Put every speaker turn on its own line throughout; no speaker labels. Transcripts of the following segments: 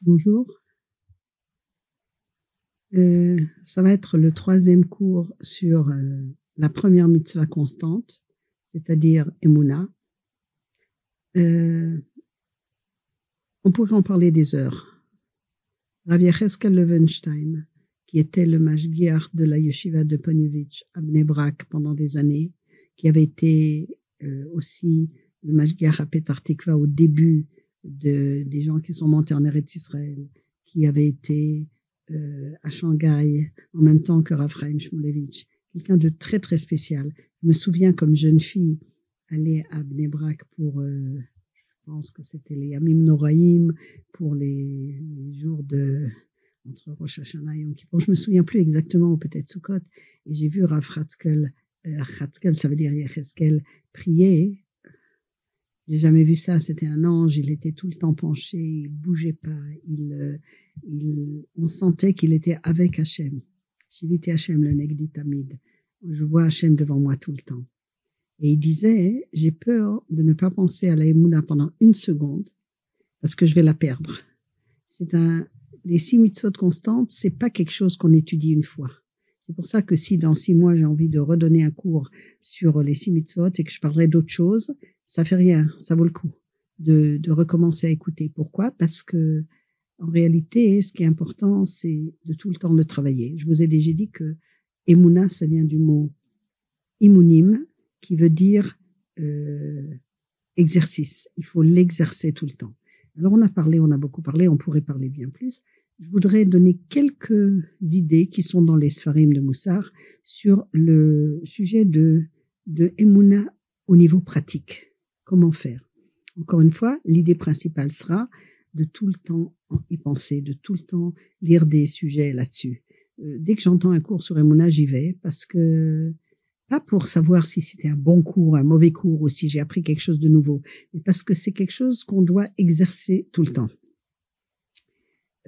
Bonjour. Euh, ça va être le troisième cours sur euh, la première mitzvah constante, c'est-à-dire Emouna. Euh, on pourrait en parler des heures. Rav Yecheskel Levenstein, qui était le mashgiach de la yeshiva de Ponyevich à Bnebrak pendant des années, qui avait été euh, aussi le mashgiach à Petar Tikva au début de, des gens qui sont montés en Eretz Israël, qui avait été euh, à Shanghai en même temps que Raphaël Shmulevich, quelqu'un de très très spécial. Je me souviens comme jeune fille aller à Bnebrak pour, euh, je pense que c'était les Yamim Noraim, pour les, les, jours de entre Rosh Hashanah et Yom Kippur. Je me souviens plus exactement, peut-être Sukkot, et j'ai vu Rav Chatzkel, euh, ça veut dire Yecheskel, prier j'ai jamais vu ça. C'était un ange. Il était tout le temps penché. Il bougeait pas. Il, euh, il, on sentait qu'il était avec Hachem. Shiviti Hachem, le Negdi Tamid. Je vois Hachem devant moi tout le temps. Et il disait, j'ai peur de ne pas penser à la Emouna pendant une seconde parce que je vais la perdre. C'est un, les six mitzvot constantes, c'est pas quelque chose qu'on étudie une fois. C'est pour ça que si dans six mois j'ai envie de redonner un cours sur les six mitzvot et que je parlerai d'autres choses, ça fait rien, ça vaut le coup de, de recommencer à écouter. Pourquoi? Parce que en réalité, ce qui est important, c'est de tout le temps de travailler. Je vous ai déjà dit que Emouna, ça vient du mot immunim, qui veut dire euh, exercice. Il faut l'exercer tout le temps. Alors on a parlé, on a beaucoup parlé, on pourrait parler bien plus. Je voudrais donner quelques idées qui sont dans les Sfarim de Moussar sur le sujet de, de Emouna au niveau pratique. Comment faire Encore une fois, l'idée principale sera de tout le temps y penser, de tout le temps lire des sujets là-dessus. Euh, dès que j'entends un cours sur Emouna, j'y vais parce que pas pour savoir si c'était un bon cours, un mauvais cours ou si j'ai appris quelque chose de nouveau, mais parce que c'est quelque chose qu'on doit exercer tout le temps.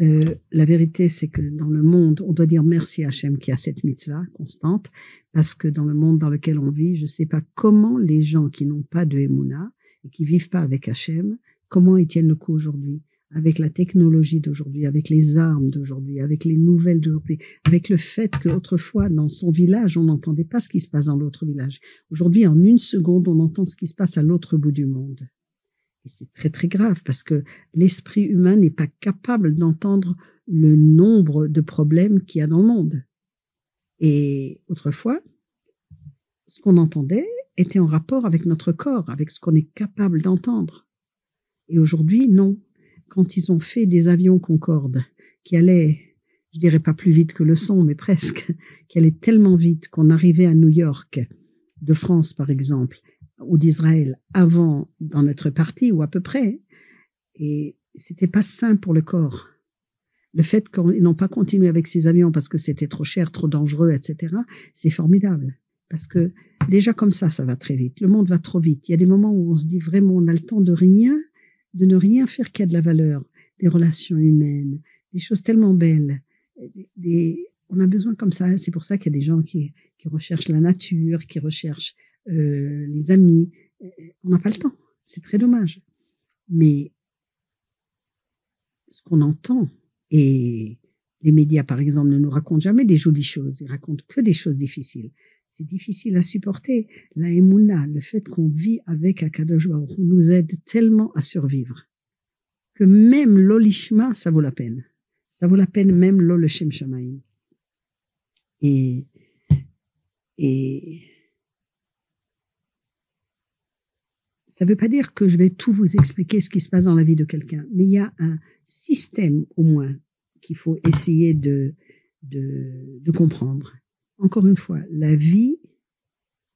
Euh, la vérité, c'est que dans le monde, on doit dire merci à Hachem qui a cette mitzvah constante, parce que dans le monde dans lequel on vit, je ne sais pas comment les gens qui n'ont pas de Emouna et qui vivent pas avec Hachem, comment ils tiennent le coup aujourd'hui, avec la technologie d'aujourd'hui, avec les armes d'aujourd'hui, avec les nouvelles d'aujourd'hui, avec le fait qu'autrefois, dans son village, on n'entendait pas ce qui se passe dans l'autre village. Aujourd'hui, en une seconde, on entend ce qui se passe à l'autre bout du monde. Et c'est très très grave parce que l'esprit humain n'est pas capable d'entendre le nombre de problèmes qu'il y a dans le monde. Et autrefois, ce qu'on entendait était en rapport avec notre corps, avec ce qu'on est capable d'entendre. Et aujourd'hui, non. Quand ils ont fait des avions Concorde qui allaient, je dirais pas plus vite que le son, mais presque, qui allaient tellement vite qu'on arrivait à New York, de France par exemple, ou d'Israël avant dans notre parti ou à peu près. Et c'était pas sain pour le corps. Le fait qu'ils n'ont pas continué avec ces avions parce que c'était trop cher, trop dangereux, etc., c'est formidable. Parce que déjà comme ça, ça va très vite. Le monde va trop vite. Il y a des moments où on se dit vraiment, on a le temps de rien, de ne rien faire qui a de la valeur, des relations humaines, des choses tellement belles. On a besoin comme ça. C'est pour ça qu'il y a des gens qui recherchent la nature, qui recherchent euh, les amis. Euh, on n'a pas le temps. C'est très dommage. Mais ce qu'on entend, et les médias, par exemple, ne nous racontent jamais des jolies choses, ils racontent que des choses difficiles. C'est difficile à supporter. La émouna, le fait qu'on vit avec Akadosh nous aide tellement à survivre que même l'olishma, ça vaut la peine. Ça vaut la peine même l'oleshem shamaim. Et, et Ça ne veut pas dire que je vais tout vous expliquer ce qui se passe dans la vie de quelqu'un, mais il y a un système au moins qu'il faut essayer de, de, de comprendre. Encore une fois, la vie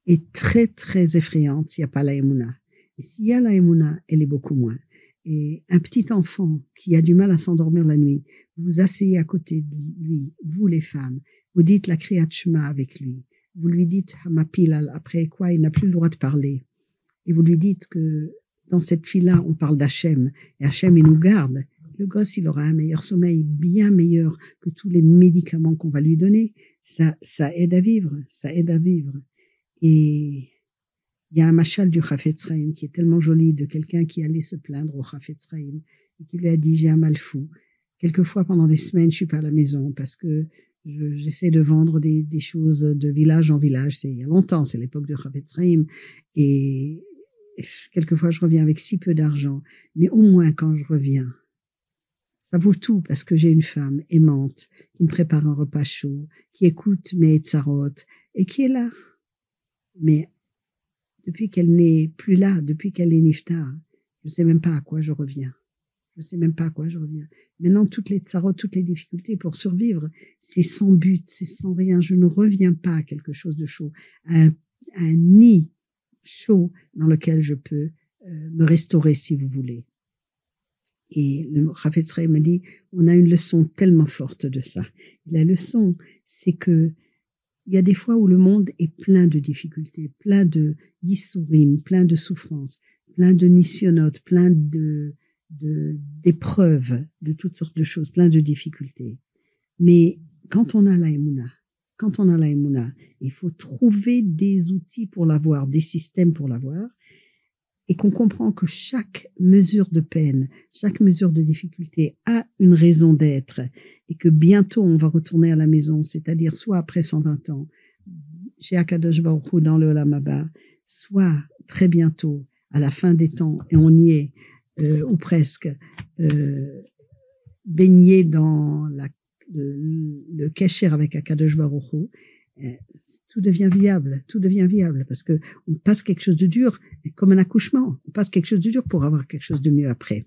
est très très effrayante s'il n'y a pas la émouna. Et s'il y a la émouna, elle est beaucoup moins. Et un petit enfant qui a du mal à s'endormir la nuit, vous vous asseyez à côté de lui, vous les femmes, vous dites la Kriyat avec lui, vous lui dites Hamapilal, après quoi il n'a plus le droit de parler et vous lui dites que dans cette fille-là, on parle d'Hachem, et Hachem, il nous garde, le gosse, il aura un meilleur sommeil, bien meilleur que tous les médicaments qu'on va lui donner. Ça, ça aide à vivre, ça aide à vivre. Et Il y a un machal du Chafetz qui est tellement joli de quelqu'un qui allait se plaindre au Chafetz et qui lui a dit j'ai un mal fou. Quelquefois pendant des semaines je suis pas à la maison parce que j'essaie de vendre des, choses de village en village. C'est il y a longtemps, c'est l'époque de Chafetz et quelquefois je reviens avec si peu d'argent, mais au moins quand je reviens, ça vaut tout parce que j'ai une femme aimante qui me prépare un repas chaud, qui écoute mes tsarotes et qui est là. Mais depuis qu'elle n'est plus là, depuis qu'elle est nifta, je sais même pas à quoi je reviens. Je sais même pas à quoi je reviens. Maintenant, toutes les tsarotes, toutes les difficultés pour survivre, c'est sans but, c'est sans rien. Je ne reviens pas à quelque chose de chaud, à un, nid chaud dans lequel je peux euh, me restaurer si vous voulez. Et le Rafetzrei m'a dit, on a une leçon tellement forte de ça. La leçon, c'est que il y a des fois où le monde est plein de difficultés, plein de yissourim, plein de souffrances, plein de nissionotes, plein de d'épreuves, de, toutes sortes de choses, plein de difficultés. Mais quand on a la quand on a la il faut trouver des outils pour l'avoir, des systèmes pour l'avoir, et qu'on comprend que chaque mesure de peine, chaque mesure de difficulté a une raison d'être et que bientôt on va retourner à la maison, c'est-à-dire soit après 120 ans, chez Akadosh Baruch dans le Olamaba, soit très bientôt à la fin des temps, et on y est, euh, ou presque, euh, baigné dans la, le, le avec Akadosh Baruch euh, tout devient viable, tout devient viable parce que on passe quelque chose de dur comme un accouchement, on passe quelque chose de dur pour avoir quelque chose de mieux après.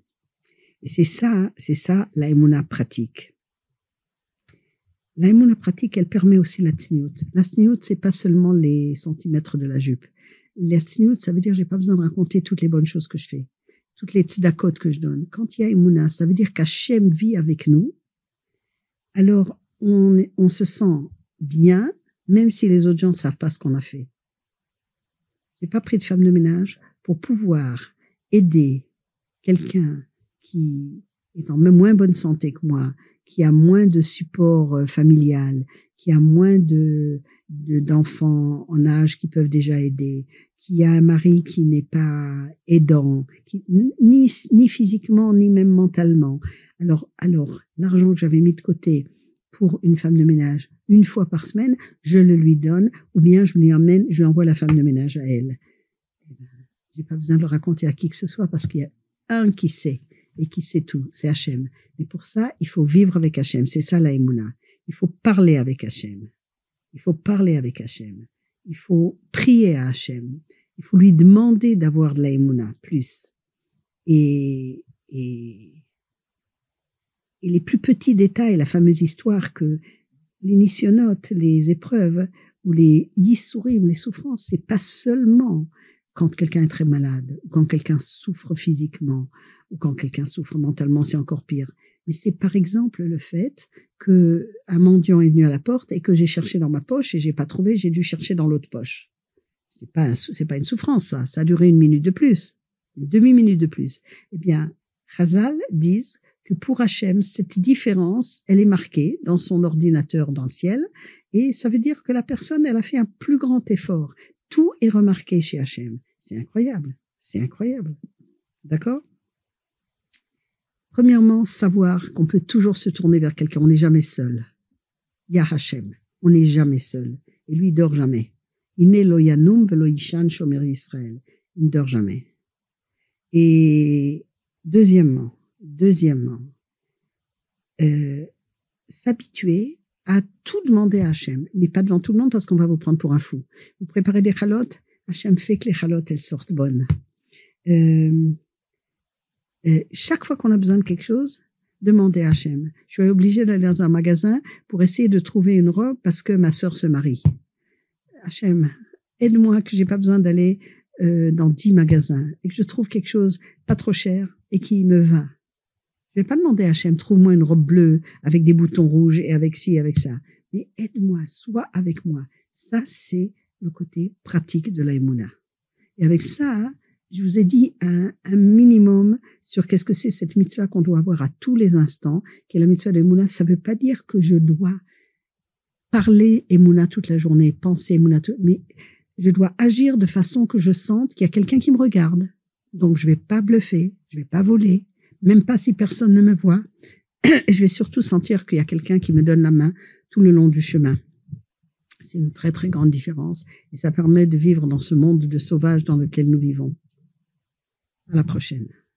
Et c'est ça, c'est ça la pratique. La pratique, elle permet aussi la tsniout. La tsniout, c'est pas seulement les centimètres de la jupe. La tsniout, ça veut dire j'ai pas besoin de raconter toutes les bonnes choses que je fais, toutes les tzedakot que je donne. Quand il y a Emouna, ça veut dire qu'Hachem vit avec nous. Alors, on, on se sent bien, même si les autres gens ne savent pas ce qu'on a fait. J'ai pas pris de femme de ménage pour pouvoir aider quelqu'un qui est en moins bonne santé que moi, qui a moins de support euh, familial, qui a moins de d'enfants en âge qui peuvent déjà aider, qui a un mari qui n'est pas aidant, qui, ni, ni physiquement ni même mentalement. Alors, alors l'argent que j'avais mis de côté pour une femme de ménage une fois par semaine, je le lui donne, ou bien je lui emmène, je lui envoie la femme de ménage à elle. Eh ben, j'ai pas besoin de le raconter à qui que ce soit parce qu'il y a un qui sait et qui sait tout, c'est Hachem. Et pour ça, il faut vivre avec Hachem. C'est ça la Il faut parler avec Hachem. Il faut parler avec Hachem. Il faut prier à Hachem. Il faut lui demander d'avoir de la plus. Et, et et les plus petits détails, la fameuse histoire que les les épreuves ou les yissourim, les souffrances, c'est pas seulement quand quelqu'un est très malade, ou quand quelqu'un souffre physiquement, ou quand quelqu'un souffre mentalement, c'est encore pire. Mais c'est par exemple le fait que un mendiant est venu à la porte et que j'ai cherché dans ma poche et j'ai pas trouvé, j'ai dû chercher dans l'autre poche. C'est pas c'est pas une souffrance ça, ça a duré une minute de plus, une demi minute de plus. Eh bien, Hazal disent que pour Hachem, cette différence, elle est marquée dans son ordinateur dans le ciel, et ça veut dire que la personne, elle a fait un plus grand effort. Tout est remarqué chez Hachem. C'est incroyable. C'est incroyable. D'accord? Premièrement, savoir qu'on peut toujours se tourner vers quelqu'un. On n'est jamais seul. Il y a Hachem. On n'est jamais seul. Et lui, il dort jamais. Il n'est loyanum veloishan shomer Israël. Il ne dort jamais. Et deuxièmement, Deuxièmement, euh, s'habituer à tout demander à Hachem, mais pas devant tout le monde parce qu'on va vous prendre pour un fou. Vous préparez des chalotes, Hachem fait que les chalotes, elles sortent bonnes. Euh, euh, chaque fois qu'on a besoin de quelque chose, demandez à Hachem. Je suis obligée d'aller dans un magasin pour essayer de trouver une robe parce que ma sœur se marie. Hachem, aide-moi que j'ai pas besoin d'aller dans dix magasins et que je trouve quelque chose pas trop cher et qui me va. Je vais pas demander à Hachem, trouve-moi une robe bleue avec des boutons rouges et avec ci, avec ça. Mais aide-moi, sois avec moi. Ça, c'est le côté pratique de la Et avec ça, je vous ai dit un, minimum sur qu'est-ce que c'est cette mitzvah qu'on doit avoir à tous les instants, qui est la mitzvah de l'Emouna. Ça veut pas dire que je dois parler Emouna toute la journée, penser Emouna, mais je dois agir de façon que je sente qu'il y a quelqu'un qui me regarde. Donc, je vais pas bluffer, je vais pas voler, même pas si personne ne me voit. je vais surtout sentir qu'il y a quelqu'un qui me donne la main tout le long du chemin. C'est une très très grande différence et ça permet de vivre dans ce monde de sauvage dans lequel nous vivons. À la prochaine.